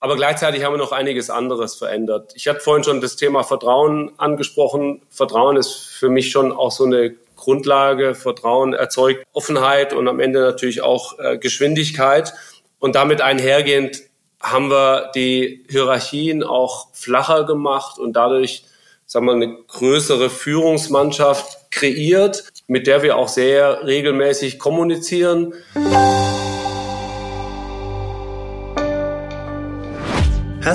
Aber gleichzeitig haben wir noch einiges anderes verändert. Ich hatte vorhin schon das Thema Vertrauen angesprochen. Vertrauen ist für mich schon auch so eine Grundlage. Vertrauen erzeugt Offenheit und am Ende natürlich auch äh, Geschwindigkeit. Und damit einhergehend haben wir die Hierarchien auch flacher gemacht und dadurch sagen wir, eine größere Führungsmannschaft kreiert, mit der wir auch sehr regelmäßig kommunizieren.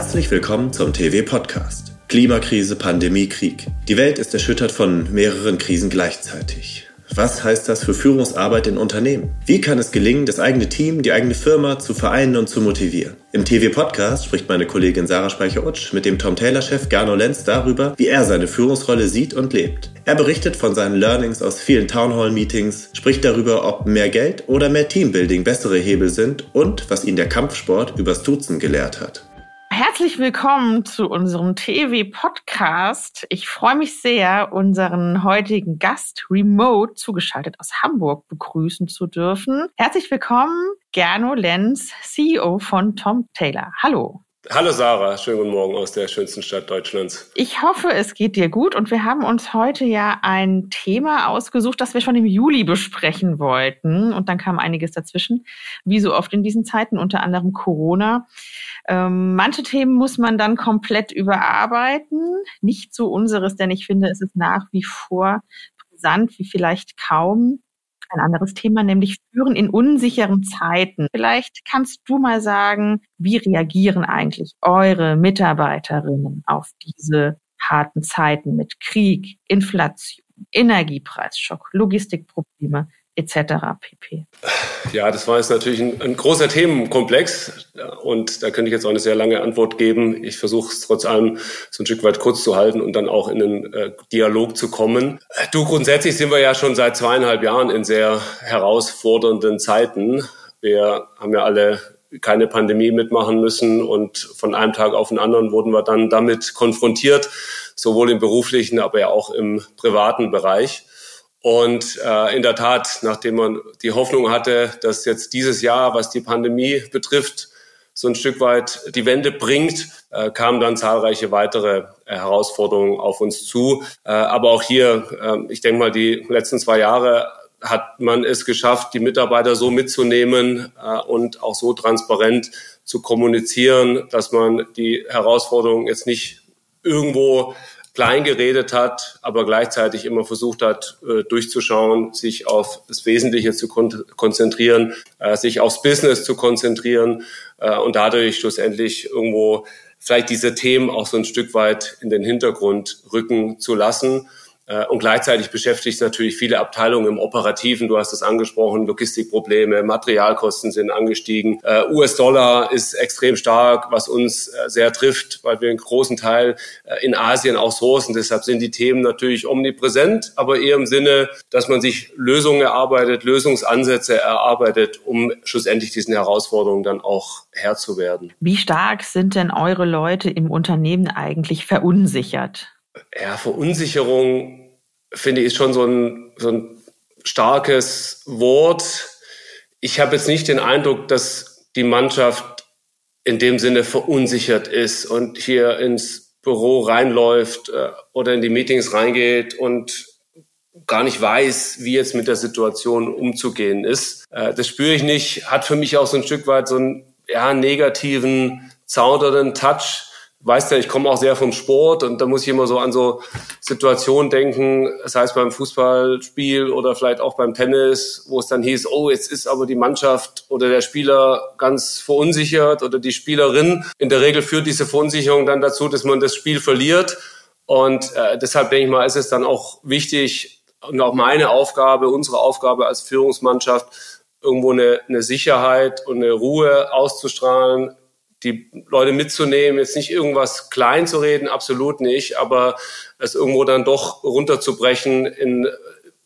Herzlich willkommen zum TV-Podcast. Klimakrise, Pandemie, Krieg. Die Welt ist erschüttert von mehreren Krisen gleichzeitig. Was heißt das für Führungsarbeit in Unternehmen? Wie kann es gelingen, das eigene Team, die eigene Firma zu vereinen und zu motivieren? Im TV-Podcast spricht meine Kollegin Sarah Speicher-Utsch mit dem Tom Taylor-Chef Garno Lenz darüber, wie er seine Führungsrolle sieht und lebt. Er berichtet von seinen Learnings aus vielen Townhall-Meetings, spricht darüber, ob mehr Geld oder mehr Teambuilding bessere Hebel sind und was ihn der Kampfsport übers Duzen gelehrt hat. Herzlich willkommen zu unserem TV-Podcast. Ich freue mich sehr, unseren heutigen Gast remote zugeschaltet aus Hamburg begrüßen zu dürfen. Herzlich willkommen, Gerno Lenz, CEO von Tom Taylor. Hallo. Hallo Sarah, schönen guten Morgen aus der schönsten Stadt Deutschlands. Ich hoffe, es geht dir gut und wir haben uns heute ja ein Thema ausgesucht, das wir schon im Juli besprechen wollten und dann kam einiges dazwischen, wie so oft in diesen Zeiten, unter anderem Corona. Ähm, manche Themen muss man dann komplett überarbeiten. Nicht so unseres, denn ich finde, es ist nach wie vor brisant wie vielleicht kaum. Ein anderes Thema, nämlich Führen in unsicheren Zeiten. Vielleicht kannst du mal sagen, wie reagieren eigentlich eure Mitarbeiterinnen auf diese harten Zeiten mit Krieg, Inflation, Energiepreisschock, Logistikprobleme, etc. pp. Ja, das war jetzt natürlich ein, ein, großer Themenkomplex und da könnte ich jetzt auch eine sehr lange Antwort geben. Ich versuche es trotz allem so ein Stück weit kurz zu halten und dann auch in einen äh, Dialog zu kommen. Du, grundsätzlich sind wir ja schon seit zweieinhalb Jahren in sehr herausfordernden Zeiten. Wir haben ja alle keine Pandemie mitmachen müssen und von einem Tag auf den anderen wurden wir dann damit konfrontiert, sowohl im beruflichen, aber ja auch im privaten Bereich. Und äh, in der Tat, nachdem man die Hoffnung hatte, dass jetzt dieses Jahr, was die Pandemie betrifft, so ein Stück weit die Wende bringt, äh, kamen dann zahlreiche weitere äh, Herausforderungen auf uns zu. Äh, aber auch hier, äh, ich denke mal, die letzten zwei Jahre hat man es geschafft, die Mitarbeiter so mitzunehmen äh, und auch so transparent zu kommunizieren, dass man die Herausforderungen jetzt nicht irgendwo klein geredet hat, aber gleichzeitig immer versucht hat, äh, durchzuschauen, sich auf das Wesentliche zu kon konzentrieren, äh, sich aufs Business zu konzentrieren äh, und dadurch schlussendlich irgendwo vielleicht diese Themen auch so ein Stück weit in den Hintergrund rücken zu lassen und gleichzeitig beschäftigt es natürlich viele Abteilungen im Operativen. Du hast es angesprochen, Logistikprobleme, Materialkosten sind angestiegen. Äh, US-Dollar ist extrem stark, was uns äh, sehr trifft, weil wir einen großen Teil in Asien auch sourcen. Deshalb sind die Themen natürlich omnipräsent, aber eher im Sinne, dass man sich Lösungen erarbeitet, Lösungsansätze erarbeitet, um schlussendlich diesen Herausforderungen dann auch Herr zu werden. Wie stark sind denn eure Leute im Unternehmen eigentlich verunsichert? Ja, Verunsicherung finde ich schon so ein, so ein starkes Wort. Ich habe jetzt nicht den Eindruck, dass die Mannschaft in dem Sinne verunsichert ist und hier ins Büro reinläuft äh, oder in die Meetings reingeht und gar nicht weiß, wie jetzt mit der Situation umzugehen ist. Äh, das spüre ich nicht. Hat für mich auch so ein Stück weit so einen ja, negativen, zaudernden Touch weißt ja, ich komme auch sehr vom Sport und da muss ich immer so an so Situationen denken, das heißt beim Fußballspiel oder vielleicht auch beim Tennis, wo es dann hieß, oh, jetzt ist aber die Mannschaft oder der Spieler ganz verunsichert oder die Spielerin. In der Regel führt diese Verunsicherung dann dazu, dass man das Spiel verliert. Und äh, deshalb denke ich mal, ist es dann auch wichtig und auch meine Aufgabe, unsere Aufgabe als Führungsmannschaft, irgendwo eine, eine Sicherheit und eine Ruhe auszustrahlen, die Leute mitzunehmen, jetzt nicht irgendwas klein zu reden, absolut nicht, aber es irgendwo dann doch runterzubrechen in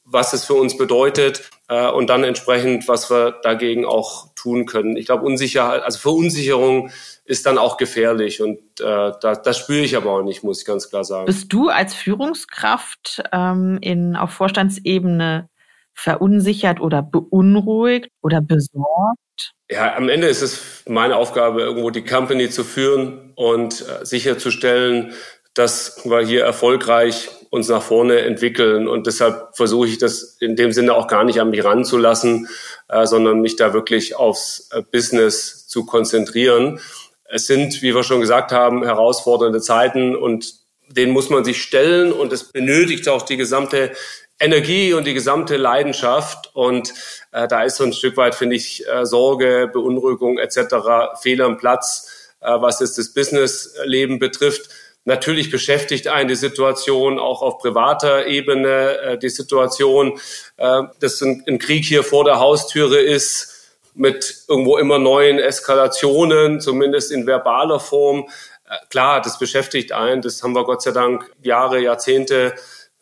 was es für uns bedeutet äh, und dann entsprechend, was wir dagegen auch tun können. Ich glaube, Unsicherheit, also Verunsicherung ist dann auch gefährlich und äh, das, das spüre ich aber auch nicht, muss ich ganz klar sagen. Bist du als Führungskraft ähm, in, auf Vorstandsebene verunsichert oder beunruhigt oder besorgt? Ja, am Ende ist es meine Aufgabe, irgendwo die Company zu führen und äh, sicherzustellen, dass wir hier erfolgreich uns nach vorne entwickeln. Und deshalb versuche ich das in dem Sinne auch gar nicht an mich ranzulassen, äh, sondern mich da wirklich aufs äh, Business zu konzentrieren. Es sind, wie wir schon gesagt haben, herausfordernde Zeiten und denen muss man sich stellen und es benötigt auch die gesamte Energie und die gesamte Leidenschaft. Und äh, da ist so ein Stück weit, finde ich, äh, Sorge, Beunruhigung etc. fehl am Platz, äh, was jetzt das Businessleben betrifft. Natürlich beschäftigt einen die Situation auch auf privater Ebene, äh, die Situation, äh, dass ein, ein Krieg hier vor der Haustüre ist mit irgendwo immer neuen Eskalationen, zumindest in verbaler Form. Äh, klar, das beschäftigt einen. Das haben wir Gott sei Dank Jahre, Jahrzehnte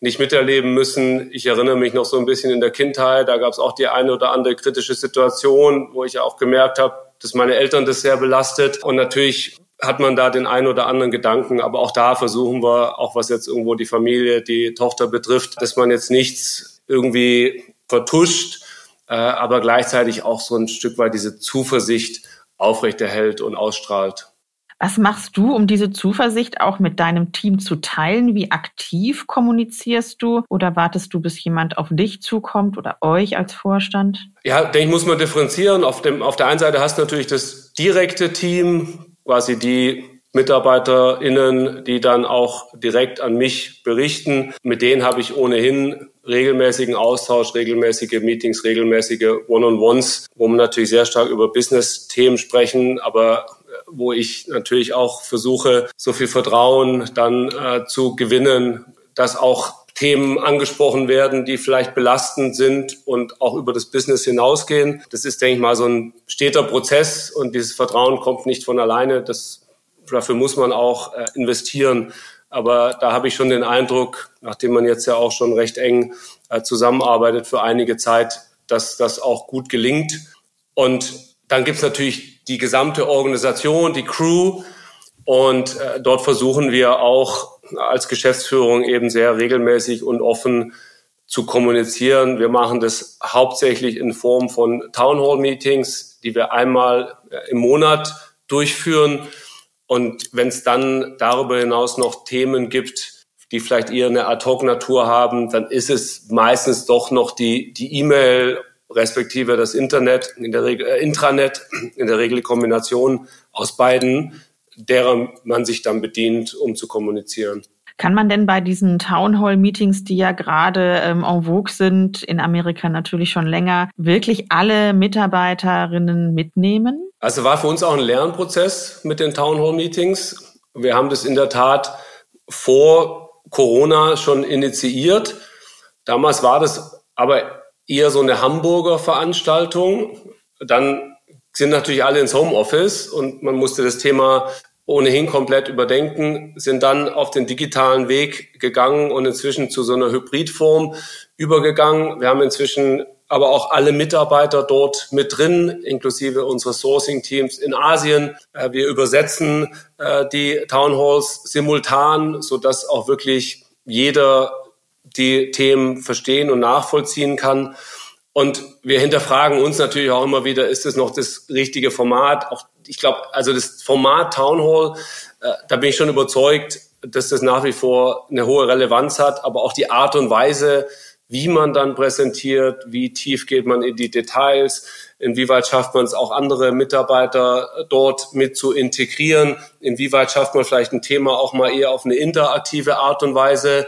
nicht miterleben müssen. Ich erinnere mich noch so ein bisschen in der Kindheit, da gab es auch die eine oder andere kritische Situation, wo ich auch gemerkt habe, dass meine Eltern das sehr belastet. Und natürlich hat man da den einen oder anderen Gedanken. Aber auch da versuchen wir, auch was jetzt irgendwo die Familie, die Tochter betrifft, dass man jetzt nichts irgendwie vertuscht, äh, aber gleichzeitig auch so ein Stück weit diese Zuversicht aufrechterhält und ausstrahlt. Was machst du, um diese Zuversicht auch mit deinem Team zu teilen? Wie aktiv kommunizierst du oder wartest du, bis jemand auf dich zukommt oder euch als Vorstand? Ja, denke ich, muss man differenzieren. Auf, dem, auf der einen Seite hast du natürlich das direkte Team, quasi die MitarbeiterInnen, die dann auch direkt an mich berichten. Mit denen habe ich ohnehin regelmäßigen Austausch, regelmäßige Meetings, regelmäßige One-on-Ones, wo wir natürlich sehr stark über Business-Themen sprechen, aber wo ich natürlich auch versuche, so viel Vertrauen dann äh, zu gewinnen, dass auch Themen angesprochen werden, die vielleicht belastend sind und auch über das Business hinausgehen. Das ist, denke ich mal, so ein steter Prozess und dieses Vertrauen kommt nicht von alleine. Das, dafür muss man auch äh, investieren. Aber da habe ich schon den Eindruck, nachdem man jetzt ja auch schon recht eng äh, zusammenarbeitet für einige Zeit, dass das auch gut gelingt. Und dann gibt es natürlich die gesamte Organisation, die Crew. Und äh, dort versuchen wir auch als Geschäftsführung eben sehr regelmäßig und offen zu kommunizieren. Wir machen das hauptsächlich in Form von Town Hall Meetings, die wir einmal äh, im Monat durchführen. Und wenn es dann darüber hinaus noch Themen gibt, die vielleicht eher eine Ad-Hoc-Natur haben, dann ist es meistens doch noch die die E-Mail respektive das Internet, in der Regel äh, Intranet, in der Regel Kombination aus beiden, derer man sich dann bedient, um zu kommunizieren. Kann man denn bei diesen Town Hall Meetings, die ja gerade ähm, en vogue sind, in Amerika natürlich schon länger, wirklich alle Mitarbeiterinnen mitnehmen? Also war für uns auch ein Lernprozess mit den Town Hall Meetings. Wir haben das in der Tat vor Corona schon initiiert. Damals war das aber eher so eine Hamburger Veranstaltung. Dann sind natürlich alle ins Homeoffice und man musste das Thema ohnehin komplett überdenken, sind dann auf den digitalen Weg gegangen und inzwischen zu so einer Hybridform übergegangen. Wir haben inzwischen aber auch alle Mitarbeiter dort mit drin, inklusive unserer Sourcing-Teams in Asien. Äh, wir übersetzen äh, die Town Halls simultan, sodass auch wirklich jeder die Themen verstehen und nachvollziehen kann. Und wir hinterfragen uns natürlich auch immer wieder, ist es noch das richtige Format? Auch ich glaube, also das Format Town Hall, äh, da bin ich schon überzeugt, dass das nach wie vor eine hohe Relevanz hat, aber auch die Art und Weise, wie man dann präsentiert, wie tief geht man in die Details, inwieweit schafft man es auch andere Mitarbeiter dort mit zu integrieren, inwieweit schafft man vielleicht ein Thema auch mal eher auf eine interaktive Art und Weise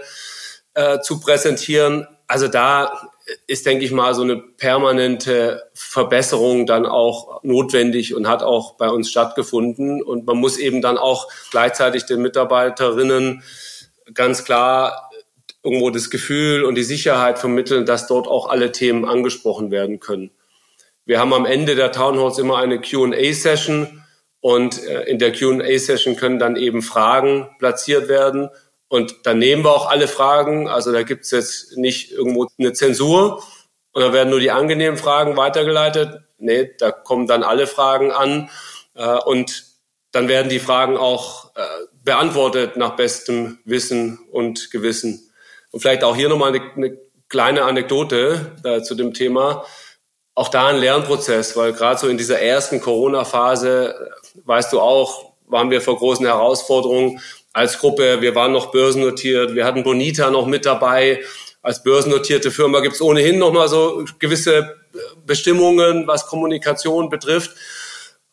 äh, zu präsentieren. Also da ist, denke ich mal, so eine permanente Verbesserung dann auch notwendig und hat auch bei uns stattgefunden. Und man muss eben dann auch gleichzeitig den Mitarbeiterinnen ganz klar irgendwo das Gefühl und die Sicherheit vermitteln, dass dort auch alle Themen angesprochen werden können. Wir haben am Ende der Town Halls immer eine Q&A-Session und äh, in der Q&A-Session können dann eben Fragen platziert werden und dann nehmen wir auch alle Fragen. Also da gibt's jetzt nicht irgendwo eine Zensur und dann werden nur die angenehmen Fragen weitergeleitet. Nee, da kommen dann alle Fragen an äh, und dann werden die Fragen auch äh, beantwortet nach bestem Wissen und Gewissen. Und vielleicht auch hier nochmal eine, eine kleine Anekdote äh, zu dem Thema. Auch da ein Lernprozess, weil gerade so in dieser ersten Corona-Phase, äh, weißt du auch, waren wir vor großen Herausforderungen als Gruppe. Wir waren noch börsennotiert, wir hatten Bonita noch mit dabei. Als börsennotierte Firma gibt es ohnehin noch mal so gewisse Bestimmungen, was Kommunikation betrifft.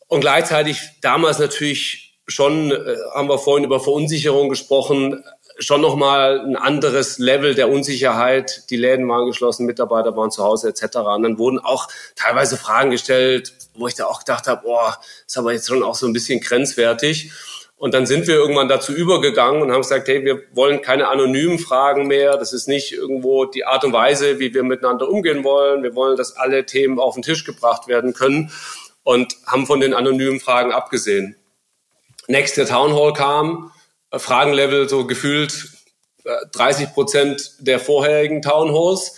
Und gleichzeitig damals natürlich schon, äh, haben wir vorhin über Verunsicherung gesprochen, schon nochmal ein anderes Level der Unsicherheit. Die Läden waren geschlossen, Mitarbeiter waren zu Hause etc. Und dann wurden auch teilweise Fragen gestellt, wo ich da auch gedacht habe, boah, ist aber jetzt schon auch so ein bisschen grenzwertig. Und dann sind wir irgendwann dazu übergegangen und haben gesagt, hey, wir wollen keine anonymen Fragen mehr. Das ist nicht irgendwo die Art und Weise, wie wir miteinander umgehen wollen. Wir wollen, dass alle Themen auf den Tisch gebracht werden können und haben von den anonymen Fragen abgesehen. Nächste Town Hall kam, äh, Fragenlevel so gefühlt 30 äh, Prozent der vorherigen Town Halls.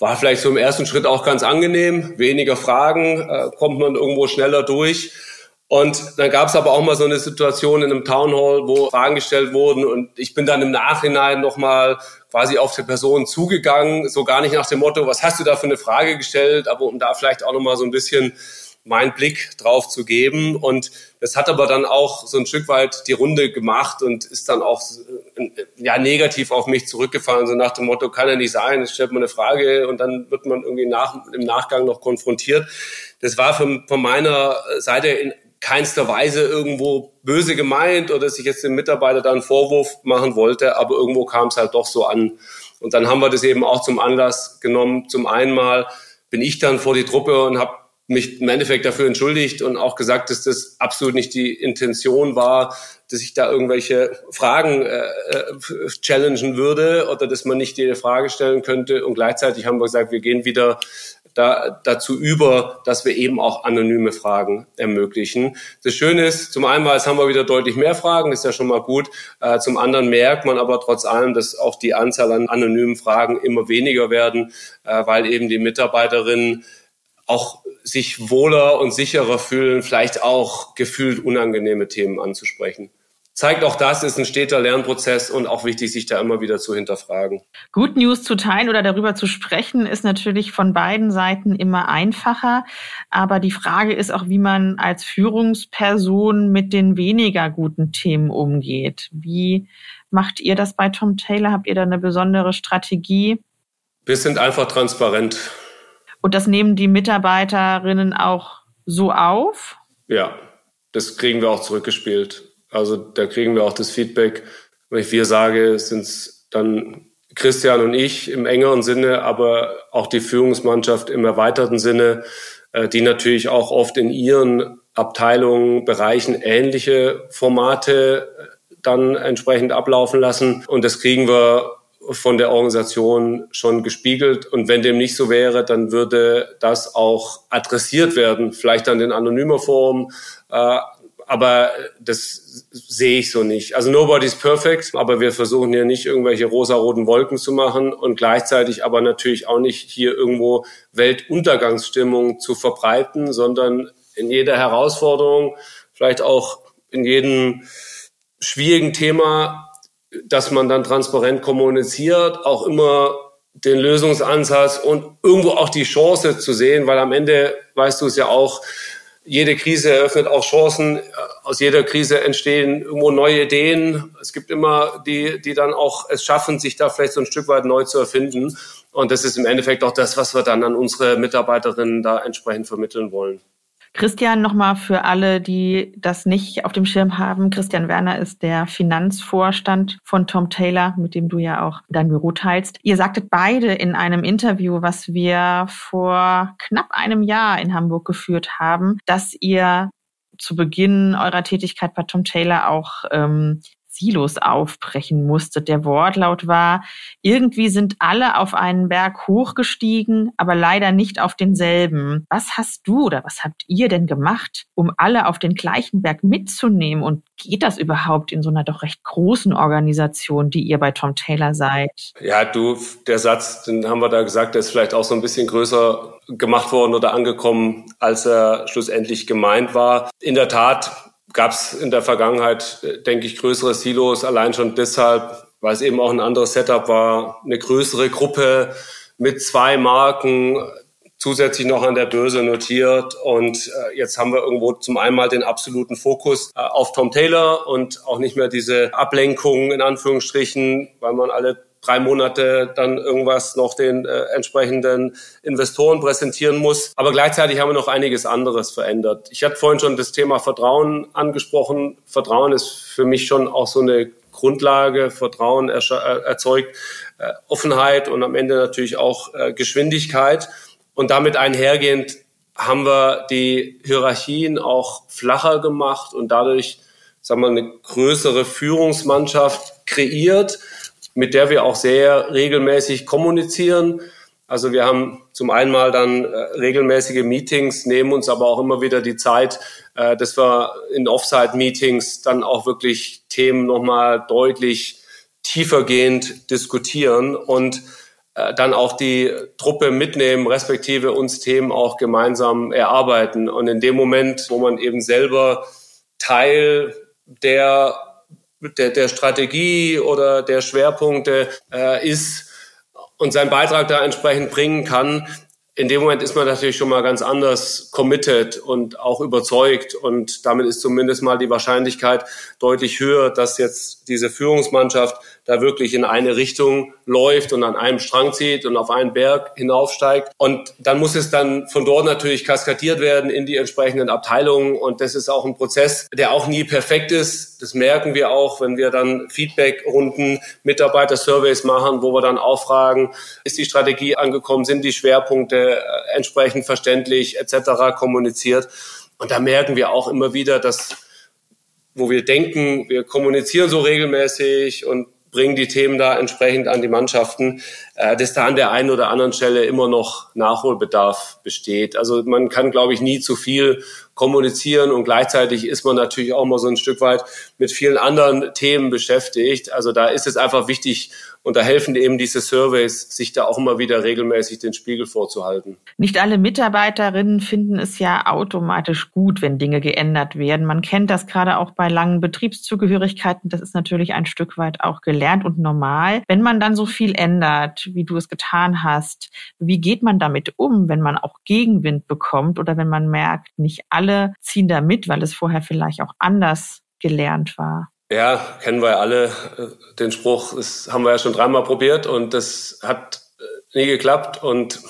War vielleicht so im ersten Schritt auch ganz angenehm. Weniger Fragen, äh, kommt man irgendwo schneller durch. Und dann gab es aber auch mal so eine Situation in einem Town Hall, wo Fragen gestellt wurden und ich bin dann im Nachhinein nochmal quasi auf die Person zugegangen, so gar nicht nach dem Motto, was hast du da für eine Frage gestellt, aber um da vielleicht auch nochmal so ein bisschen meinen Blick drauf zu geben. Und das hat aber dann auch so ein Stück weit die Runde gemacht und ist dann auch ja, negativ auf mich zurückgefallen, so nach dem Motto, kann ja nicht sein, es stellt man eine Frage und dann wird man irgendwie nach, im Nachgang noch konfrontiert. Das war von, von meiner Seite in keinster Weise irgendwo böse gemeint oder dass ich jetzt dem Mitarbeiter da einen Vorwurf machen wollte, aber irgendwo kam es halt doch so an. Und dann haben wir das eben auch zum Anlass genommen. Zum einen mal bin ich dann vor die Truppe und habe mich im Endeffekt dafür entschuldigt und auch gesagt, dass das absolut nicht die Intention war, dass ich da irgendwelche Fragen äh, äh challengen würde oder dass man nicht jede Frage stellen könnte. Und gleichzeitig haben wir gesagt, wir gehen wieder da, dazu über, dass wir eben auch anonyme Fragen ermöglichen. Das Schöne ist, zum einen jetzt haben wir wieder deutlich mehr Fragen, ist ja schon mal gut. Äh, zum anderen merkt man aber trotz allem, dass auch die Anzahl an anonymen Fragen immer weniger werden, äh, weil eben die Mitarbeiterinnen auch sich wohler und sicherer fühlen, vielleicht auch gefühlt unangenehme Themen anzusprechen zeigt auch das, ist ein steter Lernprozess und auch wichtig, sich da immer wieder zu hinterfragen. Good News zu teilen oder darüber zu sprechen, ist natürlich von beiden Seiten immer einfacher. Aber die Frage ist auch, wie man als Führungsperson mit den weniger guten Themen umgeht. Wie macht ihr das bei Tom Taylor? Habt ihr da eine besondere Strategie? Wir sind einfach transparent. Und das nehmen die Mitarbeiterinnen auch so auf? Ja, das kriegen wir auch zurückgespielt. Also da kriegen wir auch das Feedback. Wenn ich wir sage, sind es dann Christian und ich im engeren Sinne, aber auch die Führungsmannschaft im erweiterten Sinne, äh, die natürlich auch oft in ihren Abteilungen, Bereichen ähnliche Formate äh, dann entsprechend ablaufen lassen. Und das kriegen wir von der Organisation schon gespiegelt. Und wenn dem nicht so wäre, dann würde das auch adressiert werden, vielleicht dann in anonymer Form, äh, aber das sehe ich so nicht. Also nobody's perfect, aber wir versuchen hier nicht irgendwelche rosaroten Wolken zu machen und gleichzeitig aber natürlich auch nicht hier irgendwo Weltuntergangsstimmung zu verbreiten, sondern in jeder Herausforderung, vielleicht auch in jedem schwierigen Thema, dass man dann transparent kommuniziert, auch immer den Lösungsansatz und irgendwo auch die Chance zu sehen, weil am Ende weißt du es ja auch, jede Krise eröffnet auch Chancen. Aus jeder Krise entstehen irgendwo neue Ideen. Es gibt immer die, die dann auch es schaffen, sich da vielleicht so ein Stück weit neu zu erfinden. Und das ist im Endeffekt auch das, was wir dann an unsere Mitarbeiterinnen da entsprechend vermitteln wollen. Christian, nochmal für alle, die das nicht auf dem Schirm haben. Christian Werner ist der Finanzvorstand von Tom Taylor, mit dem du ja auch dein Büro teilst. Ihr sagtet beide in einem Interview, was wir vor knapp einem Jahr in Hamburg geführt haben, dass ihr zu Beginn eurer Tätigkeit bei Tom Taylor auch ähm, Silos aufbrechen musste. Der Wortlaut war, irgendwie sind alle auf einen Berg hochgestiegen, aber leider nicht auf denselben. Was hast du oder was habt ihr denn gemacht, um alle auf den gleichen Berg mitzunehmen? Und geht das überhaupt in so einer doch recht großen Organisation, die ihr bei Tom Taylor seid? Ja, du, der Satz, den haben wir da gesagt, der ist vielleicht auch so ein bisschen größer gemacht worden oder angekommen, als er schlussendlich gemeint war. In der Tat gab es in der Vergangenheit, denke ich, größere Silos, allein schon deshalb, weil es eben auch ein anderes Setup war, eine größere Gruppe mit zwei Marken, zusätzlich noch an der Börse notiert. Und äh, jetzt haben wir irgendwo zum einen den absoluten Fokus äh, auf Tom Taylor und auch nicht mehr diese Ablenkung in Anführungsstrichen, weil man alle drei Monate dann irgendwas noch den äh, entsprechenden Investoren präsentieren muss. Aber gleichzeitig haben wir noch einiges anderes verändert. Ich hatte vorhin schon das Thema Vertrauen angesprochen. Vertrauen ist für mich schon auch so eine Grundlage. Vertrauen äh, erzeugt äh, Offenheit und am Ende natürlich auch äh, Geschwindigkeit. Und damit einhergehend haben wir die Hierarchien auch flacher gemacht und dadurch, sagen wir, eine größere Führungsmannschaft kreiert mit der wir auch sehr regelmäßig kommunizieren. Also wir haben zum einen mal dann äh, regelmäßige Meetings, nehmen uns aber auch immer wieder die Zeit, äh, dass wir in Offsite-Meetings dann auch wirklich Themen nochmal deutlich tiefergehend diskutieren und äh, dann auch die Truppe mitnehmen, respektive uns Themen auch gemeinsam erarbeiten. Und in dem Moment, wo man eben selber Teil der der, der Strategie oder der Schwerpunkte äh, ist und seinen Beitrag da entsprechend bringen kann, in dem Moment ist man natürlich schon mal ganz anders committed und auch überzeugt. Und damit ist zumindest mal die Wahrscheinlichkeit deutlich höher, dass jetzt diese Führungsmannschaft da wirklich in eine Richtung läuft und an einem Strang zieht und auf einen Berg hinaufsteigt. Und dann muss es dann von dort natürlich kaskadiert werden in die entsprechenden Abteilungen. Und das ist auch ein Prozess, der auch nie perfekt ist. Das merken wir auch, wenn wir dann Feedback-Runden, Mitarbeiter-Surveys machen, wo wir dann auch fragen, ist die Strategie angekommen, sind die Schwerpunkte äh, entsprechend verständlich etc. kommuniziert. Und da merken wir auch immer wieder, dass wo wir denken, wir kommunizieren so regelmäßig und bringen die Themen da entsprechend an die Mannschaften, dass da an der einen oder anderen Stelle immer noch Nachholbedarf besteht. Also man kann, glaube ich, nie zu viel kommunizieren und gleichzeitig ist man natürlich auch mal so ein Stück weit mit vielen anderen Themen beschäftigt. Also da ist es einfach wichtig, und da helfen eben diese Surveys, sich da auch immer wieder regelmäßig den Spiegel vorzuhalten. Nicht alle Mitarbeiterinnen finden es ja automatisch gut, wenn Dinge geändert werden. Man kennt das gerade auch bei langen Betriebszugehörigkeiten. Das ist natürlich ein Stück weit auch gelernt und normal. Wenn man dann so viel ändert, wie du es getan hast, wie geht man damit um, wenn man auch Gegenwind bekommt oder wenn man merkt, nicht alle ziehen da mit, weil es vorher vielleicht auch anders gelernt war? Ja, kennen wir alle den Spruch, das haben wir ja schon dreimal probiert und das hat äh, nie geklappt und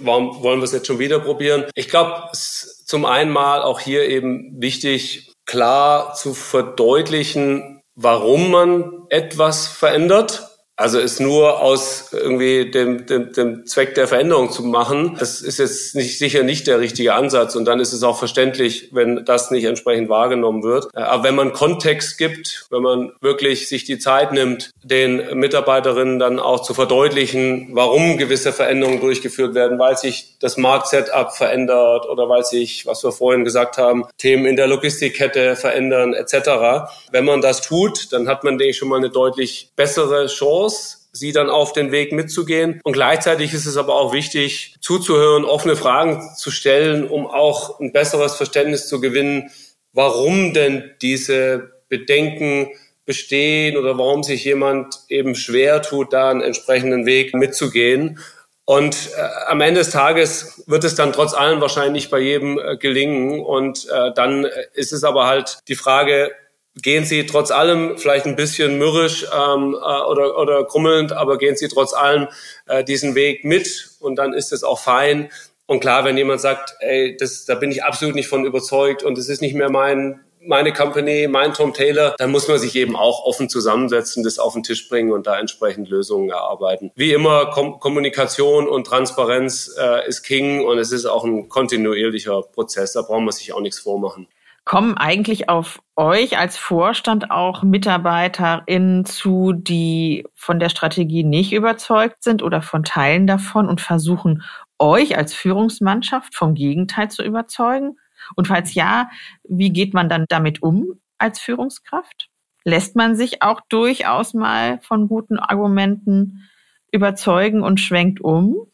warum wollen wir es jetzt schon wieder probieren? Ich glaube, es ist zum einen mal auch hier eben wichtig, klar zu verdeutlichen, warum man etwas verändert also es nur aus irgendwie dem, dem, dem Zweck der Veränderung zu machen, das ist jetzt nicht, sicher nicht der richtige Ansatz. Und dann ist es auch verständlich, wenn das nicht entsprechend wahrgenommen wird. Äh, aber wenn man Kontext gibt, wenn man wirklich sich die Zeit nimmt, den Mitarbeiterinnen dann auch zu verdeutlichen, warum gewisse Veränderungen durchgeführt werden, weil sich das Marktsetup verändert oder weil sich, was wir vorhin gesagt haben, Themen in der Logistikkette verändern etc. Wenn man das tut, dann hat man, denke ich, schon mal eine deutlich bessere Chance Chance, sie dann auf den Weg mitzugehen. Und gleichzeitig ist es aber auch wichtig, zuzuhören, offene Fragen zu stellen, um auch ein besseres Verständnis zu gewinnen, warum denn diese Bedenken bestehen oder warum sich jemand eben schwer tut, da einen entsprechenden Weg mitzugehen. Und äh, am Ende des Tages wird es dann trotz allem wahrscheinlich bei jedem äh, gelingen. Und äh, dann ist es aber halt die Frage, gehen Sie trotz allem vielleicht ein bisschen mürrisch ähm, äh, oder, oder krummelnd, aber gehen Sie trotz allem äh, diesen Weg mit und dann ist es auch fein. Und klar, wenn jemand sagt, ey, das, da bin ich absolut nicht von überzeugt und es ist nicht mehr mein, meine Company, mein Tom Taylor, dann muss man sich eben auch offen zusammensetzen, das auf den Tisch bringen und da entsprechend Lösungen erarbeiten. Wie immer, Kom Kommunikation und Transparenz äh, ist King und es ist auch ein kontinuierlicher Prozess, da brauchen wir sich auch nichts vormachen. Kommen eigentlich auf euch als Vorstand auch MitarbeiterInnen zu, die von der Strategie nicht überzeugt sind oder von Teilen davon und versuchen, euch als Führungsmannschaft vom Gegenteil zu überzeugen? Und falls ja, wie geht man dann damit um als Führungskraft? Lässt man sich auch durchaus mal von guten Argumenten überzeugen und schwenkt um?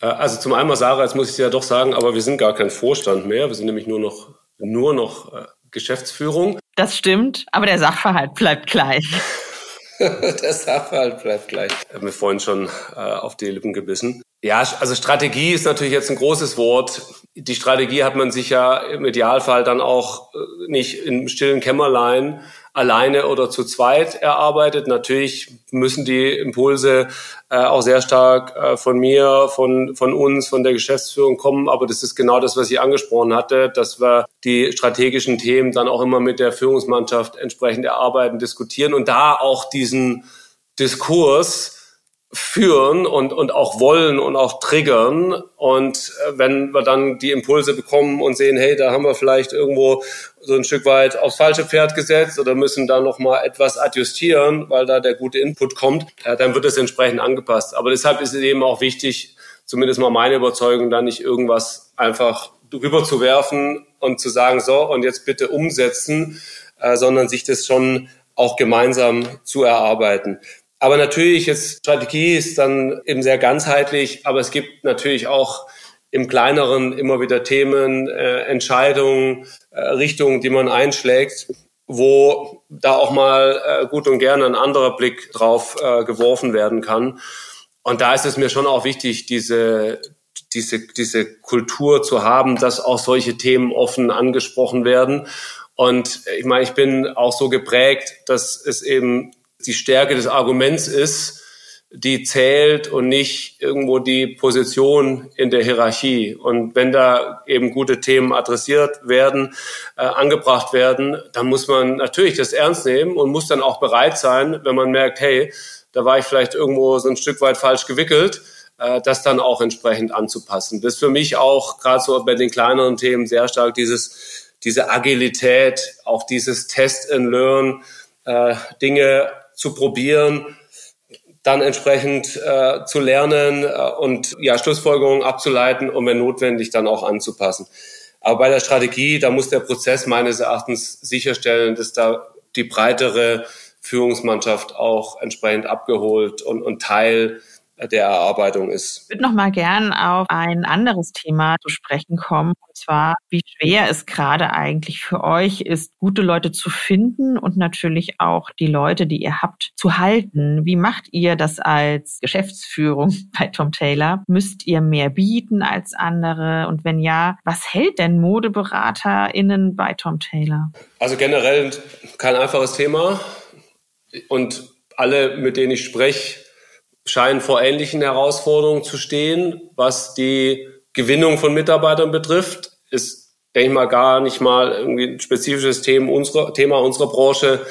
Äh, also zum einen, Sarah, jetzt muss ich ja doch sagen, aber wir sind gar kein Vorstand mehr. Wir sind nämlich nur noch nur noch äh, Geschäftsführung. Das stimmt, aber der Sachverhalt bleibt gleich. Der Sachverhalt bleibt gleich. Ich habe mir vorhin schon äh, auf die Lippen gebissen. Ja, also Strategie ist natürlich jetzt ein großes Wort. Die Strategie hat man sich ja im Idealfall dann auch äh, nicht im stillen Kämmerlein alleine oder zu zweit erarbeitet. Natürlich müssen die Impulse äh, auch sehr stark äh, von mir, von, von uns, von der Geschäftsführung kommen. Aber das ist genau das, was ich angesprochen hatte, dass wir die strategischen Themen dann auch immer mit der Führungsmannschaft entsprechend erarbeiten, diskutieren und da auch diesen Diskurs führen und, und auch wollen und auch triggern. Und äh, wenn wir dann die Impulse bekommen und sehen, hey, da haben wir vielleicht irgendwo so ein Stück weit aufs falsche Pferd gesetzt oder müssen da nochmal etwas adjustieren, weil da der gute Input kommt, dann wird es entsprechend angepasst. Aber deshalb ist es eben auch wichtig, zumindest mal meine Überzeugung, da nicht irgendwas einfach rüber zu werfen und zu sagen, so, und jetzt bitte umsetzen, äh, sondern sich das schon auch gemeinsam zu erarbeiten. Aber natürlich, jetzt Strategie ist dann eben sehr ganzheitlich, aber es gibt natürlich auch im Kleineren immer wieder Themen, äh, Entscheidungen, äh, Richtungen, die man einschlägt, wo da auch mal äh, gut und gerne ein anderer Blick drauf äh, geworfen werden kann. Und da ist es mir schon auch wichtig, diese, diese, diese Kultur zu haben, dass auch solche Themen offen angesprochen werden. Und ich meine, ich bin auch so geprägt, dass es eben die Stärke des Arguments ist, die zählt und nicht irgendwo die Position in der Hierarchie. Und wenn da eben gute Themen adressiert werden, äh, angebracht werden, dann muss man natürlich das ernst nehmen und muss dann auch bereit sein, wenn man merkt, hey, da war ich vielleicht irgendwo so ein Stück weit falsch gewickelt, äh, das dann auch entsprechend anzupassen. Das ist für mich auch gerade so bei den kleineren Themen sehr stark dieses, diese Agilität, auch dieses Test and Learn, äh, Dinge zu probieren, dann entsprechend äh, zu lernen äh, und ja, Schlussfolgerungen abzuleiten und wenn notwendig dann auch anzupassen. Aber bei der Strategie, da muss der Prozess meines Erachtens sicherstellen, dass da die breitere Führungsmannschaft auch entsprechend abgeholt und, und Teil der Erarbeitung ist. Ich würde noch mal gern auf ein anderes Thema zu sprechen kommen, und zwar, wie schwer es gerade eigentlich für euch ist, gute Leute zu finden und natürlich auch die Leute, die ihr habt, zu halten. Wie macht ihr das als Geschäftsführung bei Tom Taylor? Müsst ihr mehr bieten als andere? Und wenn ja, was hält denn ModeberaterInnen bei Tom Taylor? Also generell kein einfaches Thema und alle, mit denen ich spreche, scheinen vor ähnlichen Herausforderungen zu stehen, was die Gewinnung von Mitarbeitern betrifft. Ist, denke ich mal, gar nicht mal irgendwie ein spezifisches Thema unserer, Thema unserer Branche,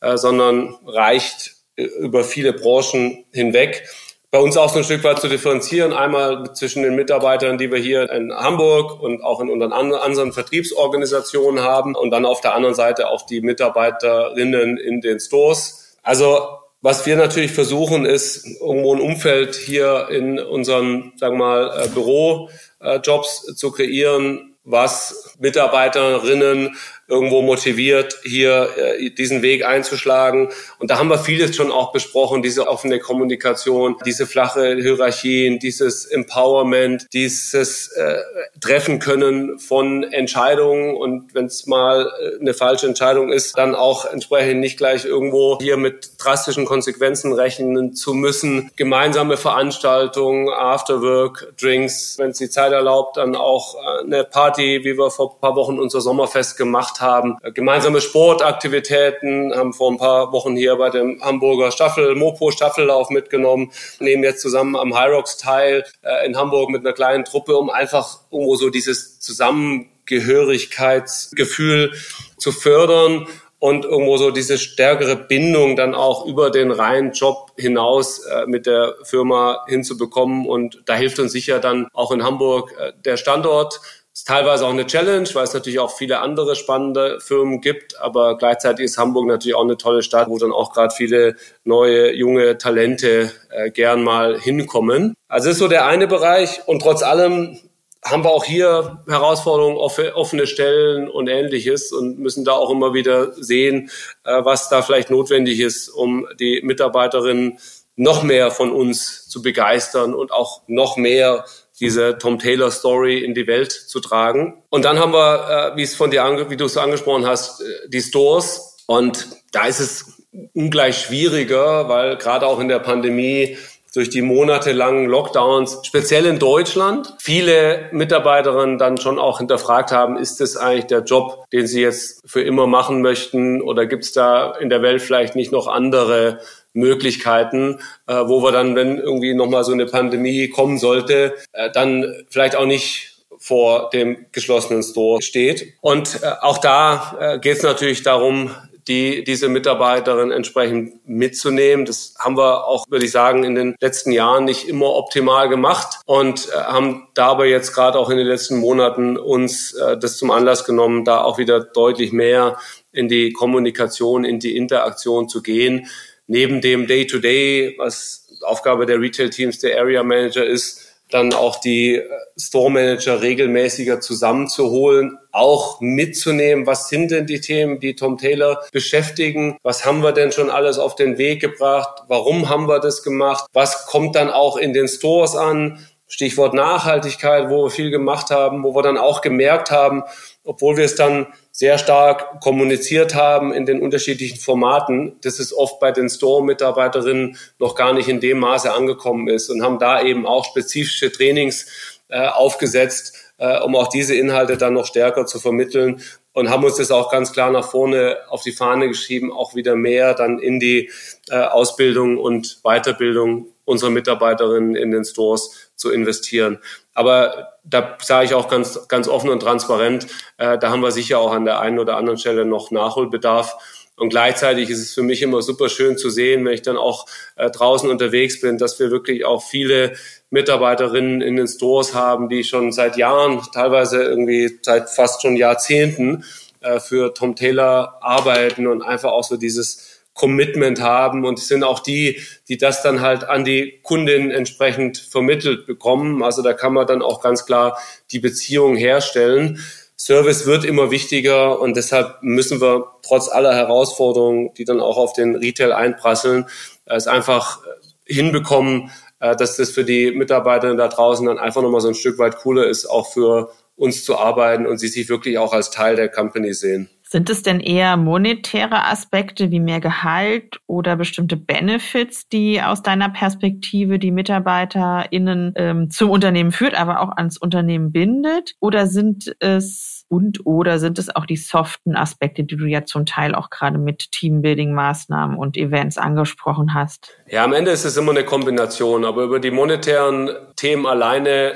äh, sondern reicht über viele Branchen hinweg. Bei uns auch so ein Stück weit zu differenzieren, einmal zwischen den Mitarbeitern, die wir hier in Hamburg und auch in unseren anderen Vertriebsorganisationen haben und dann auf der anderen Seite auch die Mitarbeiterinnen in den Stores. Also was wir natürlich versuchen, ist irgendwo ein Umfeld hier in unseren, sagen wir mal, äh, Bürojobs zu kreieren, was Mitarbeiterinnen irgendwo motiviert, hier äh, diesen Weg einzuschlagen. Und da haben wir vieles schon auch besprochen, diese offene Kommunikation, diese flache Hierarchien, dieses Empowerment, dieses äh, Treffen können von Entscheidungen und wenn es mal äh, eine falsche Entscheidung ist, dann auch entsprechend nicht gleich irgendwo hier mit drastischen Konsequenzen rechnen zu müssen. Gemeinsame Veranstaltungen, Afterwork, Drinks, wenn es die Zeit erlaubt, dann auch äh, eine Party, wie wir vor ein paar Wochen unser Sommerfest gemacht gemacht haben. Gemeinsame Sportaktivitäten, haben vor ein paar Wochen hier bei dem Hamburger Staffel, Mopo Staffellauf mitgenommen, nehmen jetzt zusammen am High Rocks teil äh, in Hamburg mit einer kleinen Truppe, um einfach irgendwo so dieses Zusammengehörigkeitsgefühl zu fördern und irgendwo so diese stärkere Bindung dann auch über den reinen Job hinaus äh, mit der Firma hinzubekommen. Und da hilft uns sicher dann auch in Hamburg äh, der Standort ist teilweise auch eine Challenge, weil es natürlich auch viele andere spannende Firmen gibt, aber gleichzeitig ist Hamburg natürlich auch eine tolle Stadt, wo dann auch gerade viele neue, junge Talente äh, gern mal hinkommen. Also das ist so der eine Bereich und trotz allem haben wir auch hier Herausforderungen, offene Stellen und ähnliches und müssen da auch immer wieder sehen, äh, was da vielleicht notwendig ist, um die Mitarbeiterinnen noch mehr von uns zu begeistern und auch noch mehr diese Tom Taylor Story in die Welt zu tragen. Und dann haben wir, äh, wie es von dir, wie du es angesprochen hast, äh, die Stores. Und da ist es ungleich schwieriger, weil gerade auch in der Pandemie durch die monatelangen Lockdowns, speziell in Deutschland, viele Mitarbeiterinnen dann schon auch hinterfragt haben, ist das eigentlich der Job, den sie jetzt für immer machen möchten oder gibt es da in der Welt vielleicht nicht noch andere Möglichkeiten, äh, wo wir dann, wenn irgendwie nochmal so eine Pandemie kommen sollte, äh, dann vielleicht auch nicht vor dem geschlossenen Store steht. Und äh, auch da äh, geht es natürlich darum, die, diese Mitarbeiterin entsprechend mitzunehmen. Das haben wir auch, würde ich sagen, in den letzten Jahren nicht immer optimal gemacht und äh, haben dabei jetzt gerade auch in den letzten Monaten uns äh, das zum Anlass genommen, da auch wieder deutlich mehr in die Kommunikation, in die Interaktion zu gehen. Neben dem Day-to-Day, -Day, was Aufgabe der Retail-Teams, der Area Manager ist, dann auch die äh, Store Manager regelmäßiger zusammenzuholen, auch mitzunehmen, was sind denn die Themen, die Tom Taylor beschäftigen, was haben wir denn schon alles auf den Weg gebracht, warum haben wir das gemacht, was kommt dann auch in den Stores an, Stichwort Nachhaltigkeit, wo wir viel gemacht haben, wo wir dann auch gemerkt haben, obwohl wir es dann sehr stark kommuniziert haben in den unterschiedlichen Formaten, dass es oft bei den Store-Mitarbeiterinnen noch gar nicht in dem Maße angekommen ist und haben da eben auch spezifische Trainings äh, aufgesetzt, äh, um auch diese Inhalte dann noch stärker zu vermitteln und haben uns das auch ganz klar nach vorne auf die Fahne geschrieben, auch wieder mehr dann in die äh, Ausbildung und Weiterbildung unserer Mitarbeiterinnen in den Stores zu investieren. Aber da sage ich auch ganz, ganz offen und transparent, äh, da haben wir sicher auch an der einen oder anderen Stelle noch Nachholbedarf. Und gleichzeitig ist es für mich immer super schön zu sehen, wenn ich dann auch äh, draußen unterwegs bin, dass wir wirklich auch viele Mitarbeiterinnen in den Stores haben, die schon seit Jahren, teilweise irgendwie seit fast schon Jahrzehnten äh, für Tom Taylor arbeiten und einfach auch so dieses Commitment haben und sind auch die, die das dann halt an die Kundin entsprechend vermittelt bekommen. Also da kann man dann auch ganz klar die Beziehung herstellen. Service wird immer wichtiger und deshalb müssen wir trotz aller Herausforderungen, die dann auch auf den Retail einprasseln, es einfach hinbekommen, äh, dass das für die Mitarbeiter da draußen dann einfach nochmal so ein Stück weit cooler ist, auch für uns zu arbeiten und sie sich wirklich auch als Teil der Company sehen. Sind es denn eher monetäre Aspekte wie mehr Gehalt oder bestimmte Benefits, die aus deiner Perspektive die MitarbeiterInnen ähm, zum Unternehmen führt, aber auch ans Unternehmen bindet? Oder sind es und oder sind es auch die soften Aspekte, die du ja zum Teil auch gerade mit Teambuilding-Maßnahmen und Events angesprochen hast? Ja, am Ende ist es immer eine Kombination, aber über die monetären Themen alleine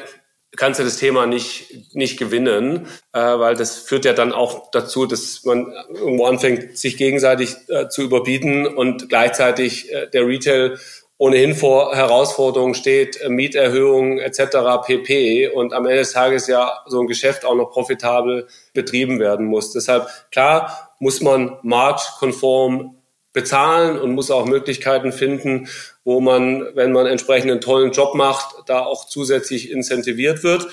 kannst du das Thema nicht, nicht gewinnen, äh, weil das führt ja dann auch dazu, dass man irgendwo anfängt, sich gegenseitig äh, zu überbieten und gleichzeitig äh, der Retail ohnehin vor Herausforderungen steht, äh, Mieterhöhungen etc. pp. Und am Ende des Tages ja so ein Geschäft auch noch profitabel betrieben werden muss. Deshalb, klar, muss man marktkonform bezahlen und muss auch Möglichkeiten finden, wo man, wenn man entsprechend einen tollen Job macht, da auch zusätzlich incentiviert wird.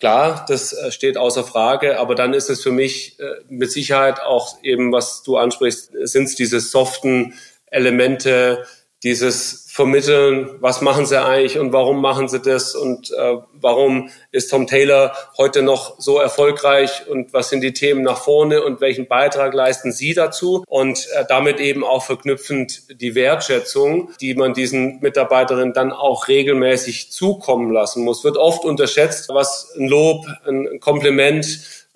Klar, das äh, steht außer Frage, aber dann ist es für mich äh, mit Sicherheit auch eben, was du ansprichst, sind es diese soften Elemente, dieses Vermitteln, was machen sie eigentlich und warum machen sie das und äh, warum ist Tom Taylor heute noch so erfolgreich und was sind die Themen nach vorne und welchen Beitrag leisten sie dazu? Und äh, damit eben auch verknüpfend die Wertschätzung, die man diesen Mitarbeiterinnen dann auch regelmäßig zukommen lassen muss, wird oft unterschätzt, was ein Lob, ein Kompliment,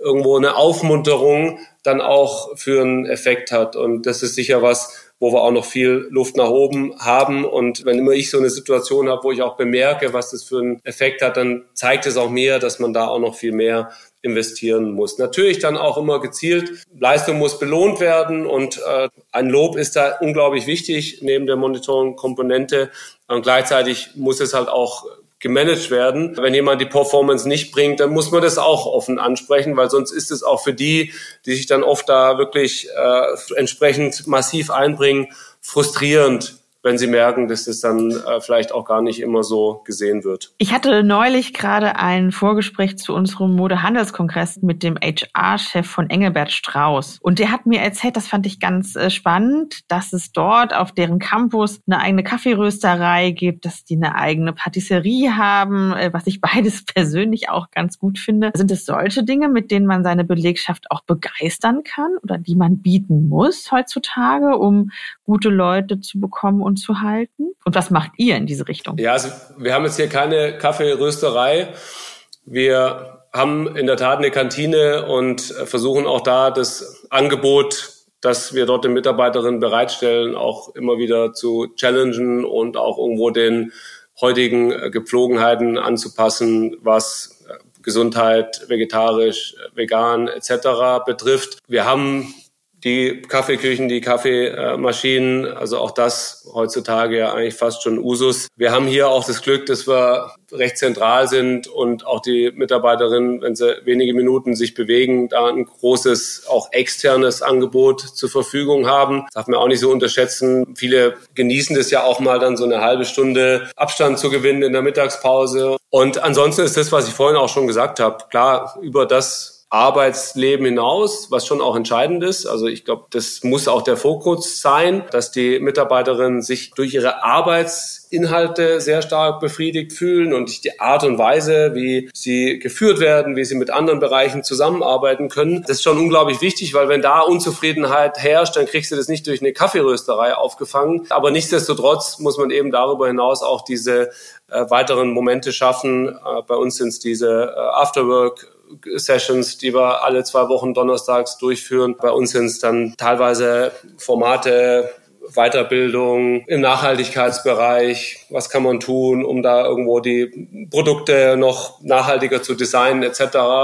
irgendwo eine Aufmunterung dann auch für einen Effekt hat. Und das ist sicher was, wo wir auch noch viel Luft nach oben haben. Und wenn immer ich so eine Situation habe, wo ich auch bemerke, was das für einen Effekt hat, dann zeigt es auch mir, dass man da auch noch viel mehr investieren muss. Natürlich dann auch immer gezielt. Leistung muss belohnt werden und äh, ein Lob ist da unglaublich wichtig neben der Monitoring-Komponente. Und gleichzeitig muss es halt auch gemanagt werden. Wenn jemand die Performance nicht bringt, dann muss man das auch offen ansprechen, weil sonst ist es auch für die, die sich dann oft da wirklich äh, entsprechend massiv einbringen, frustrierend wenn sie merken, dass das dann äh, vielleicht auch gar nicht immer so gesehen wird. Ich hatte neulich gerade ein Vorgespräch zu unserem Modehandelskongress mit dem HR-Chef von Engelbert Strauß. Und der hat mir erzählt, das fand ich ganz äh, spannend, dass es dort auf deren Campus eine eigene Kaffeerösterei gibt, dass die eine eigene Patisserie haben, äh, was ich beides persönlich auch ganz gut finde. Sind es solche Dinge, mit denen man seine Belegschaft auch begeistern kann oder die man bieten muss heutzutage, um gute Leute zu bekommen und zu halten? Und was macht ihr in diese Richtung? Ja, also wir haben jetzt hier keine Kaffeerösterei. Wir haben in der Tat eine Kantine und versuchen auch da das Angebot, das wir dort den Mitarbeiterinnen bereitstellen, auch immer wieder zu challengen und auch irgendwo den heutigen Gepflogenheiten anzupassen, was Gesundheit, vegetarisch, vegan etc. betrifft. Wir haben die Kaffeeküchen, die Kaffeemaschinen, also auch das heutzutage ja eigentlich fast schon Usus. Wir haben hier auch das Glück, dass wir recht zentral sind und auch die Mitarbeiterinnen, wenn sie wenige Minuten sich bewegen, da ein großes, auch externes Angebot zur Verfügung haben. Das darf man auch nicht so unterschätzen. Viele genießen das ja auch mal dann so eine halbe Stunde Abstand zu gewinnen in der Mittagspause. Und ansonsten ist das, was ich vorhin auch schon gesagt habe, klar, über das Arbeitsleben hinaus, was schon auch entscheidend ist. Also ich glaube, das muss auch der Fokus sein, dass die Mitarbeiterinnen sich durch ihre Arbeitsinhalte sehr stark befriedigt fühlen und die Art und Weise, wie sie geführt werden, wie sie mit anderen Bereichen zusammenarbeiten können. Das ist schon unglaublich wichtig, weil wenn da Unzufriedenheit herrscht, dann kriegst du das nicht durch eine Kaffeerösterei aufgefangen. Aber nichtsdestotrotz muss man eben darüber hinaus auch diese äh, weiteren Momente schaffen. Äh, bei uns sind es diese äh, Afterwork Sessions, die wir alle zwei Wochen donnerstags durchführen. Bei uns sind es dann teilweise Formate, Weiterbildung im Nachhaltigkeitsbereich. Was kann man tun, um da irgendwo die Produkte noch nachhaltiger zu designen etc.,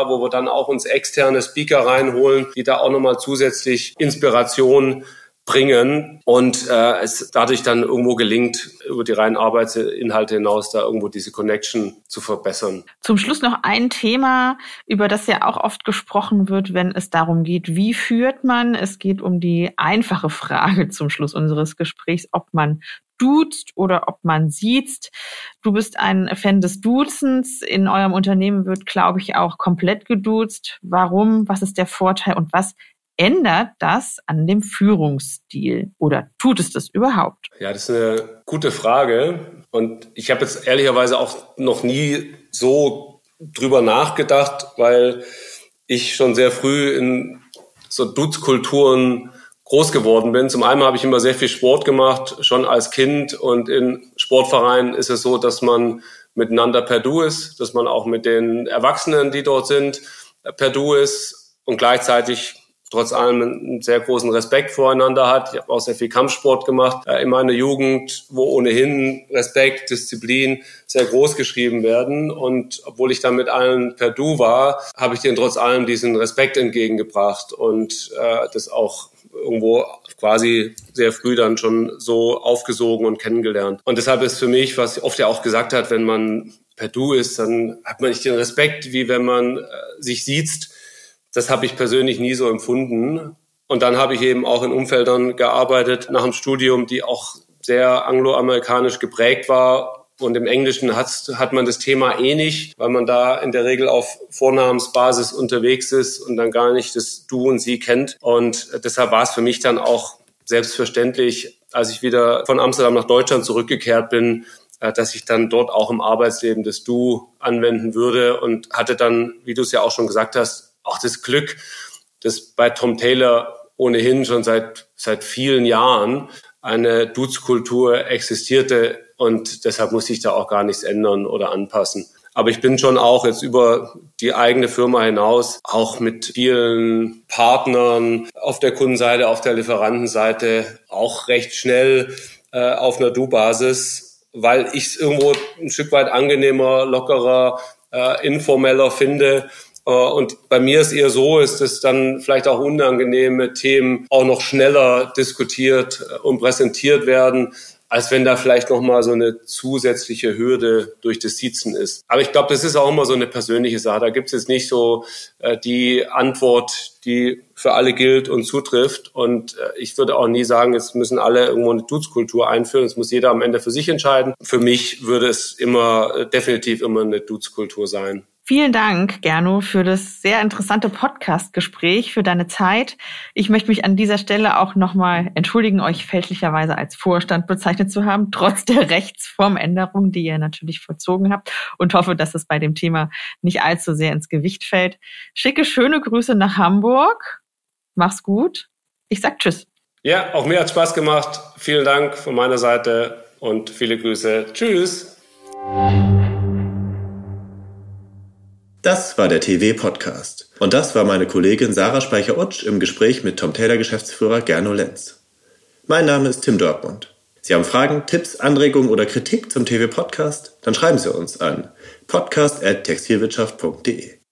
wo wir dann auch uns externe Speaker reinholen, die da auch nochmal zusätzlich Inspiration bringen und äh, es dadurch dann irgendwo gelingt, über die reinen Arbeitsinhalte hinaus da irgendwo diese Connection zu verbessern. Zum Schluss noch ein Thema, über das ja auch oft gesprochen wird, wenn es darum geht, wie führt man. Es geht um die einfache Frage zum Schluss unseres Gesprächs, ob man duzt oder ob man sieht. Du bist ein Fan des Duzens. In eurem Unternehmen wird, glaube ich, auch komplett geduzt. Warum? Was ist der Vorteil und was ändert das an dem Führungsstil oder tut es das überhaupt? Ja, das ist eine gute Frage und ich habe jetzt ehrlicherweise auch noch nie so drüber nachgedacht, weil ich schon sehr früh in so Duzkulturen groß geworden bin. Zum einen habe ich immer sehr viel Sport gemacht, schon als Kind und in Sportvereinen ist es so, dass man miteinander per Du ist, dass man auch mit den Erwachsenen, die dort sind, per Du ist und gleichzeitig trotz allem einen sehr großen Respekt voreinander hat. Ich habe auch sehr viel Kampfsport gemacht äh, in meiner Jugend, wo ohnehin Respekt, Disziplin sehr groß geschrieben werden. Und obwohl ich dann mit allen per Du war, habe ich denen trotz allem diesen Respekt entgegengebracht und äh, das auch irgendwo quasi sehr früh dann schon so aufgesogen und kennengelernt. Und deshalb ist für mich, was oft ja auch gesagt hat, wenn man per Du ist, dann hat man nicht den Respekt, wie wenn man äh, sich sieht das habe ich persönlich nie so empfunden. Und dann habe ich eben auch in Umfeldern gearbeitet nach dem Studium, die auch sehr angloamerikanisch geprägt war. Und im Englischen hat, hat man das Thema eh nicht, weil man da in der Regel auf Vornamensbasis unterwegs ist und dann gar nicht das Du und Sie kennt. Und deshalb war es für mich dann auch selbstverständlich, als ich wieder von Amsterdam nach Deutschland zurückgekehrt bin, äh, dass ich dann dort auch im Arbeitsleben das Du anwenden würde und hatte dann, wie du es ja auch schon gesagt hast, auch das Glück, dass bei Tom Taylor ohnehin schon seit, seit vielen Jahren eine Dutzkultur existierte und deshalb muss ich da auch gar nichts ändern oder anpassen. Aber ich bin schon auch jetzt über die eigene Firma hinaus auch mit vielen Partnern auf der Kundenseite, auf der Lieferantenseite auch recht schnell äh, auf einer Du-Basis, weil ich es irgendwo ein Stück weit angenehmer, lockerer, äh, informeller finde und bei mir ist eher so, ist es dann vielleicht auch unangenehme Themen auch noch schneller diskutiert äh, und präsentiert werden, als wenn da vielleicht nochmal so eine zusätzliche Hürde durch das Siezen ist. Aber ich glaube, das ist auch immer so eine persönliche Sache. Da gibt es jetzt nicht so äh, die Antwort, die für alle gilt und zutrifft. Und äh, ich würde auch nie sagen, jetzt müssen alle irgendwo eine Duzkultur einführen. Das muss jeder am Ende für sich entscheiden. Für mich würde es immer, äh, definitiv immer eine Duzkultur sein. Vielen Dank, Gerno, für das sehr interessante Podcast-Gespräch, für deine Zeit. Ich möchte mich an dieser Stelle auch nochmal entschuldigen, euch fälschlicherweise als Vorstand bezeichnet zu haben, trotz der Rechtsformänderung, die ihr natürlich vollzogen habt und hoffe, dass es bei dem Thema nicht allzu sehr ins Gewicht fällt. Schicke schöne Grüße nach Hamburg. Mach's gut. Ich sag Tschüss. Ja, auch mir hat Spaß gemacht. Vielen Dank von meiner Seite und viele Grüße. Tschüss. Das war der TV-Podcast. Und das war meine Kollegin Sarah Speicher-Utsch im Gespräch mit Tom Taylor-Geschäftsführer Gernot Lenz. Mein Name ist Tim Dortmund. Sie haben Fragen, Tipps, Anregungen oder Kritik zum TV-Podcast? Dann schreiben Sie uns an podcast.textilwirtschaft.de.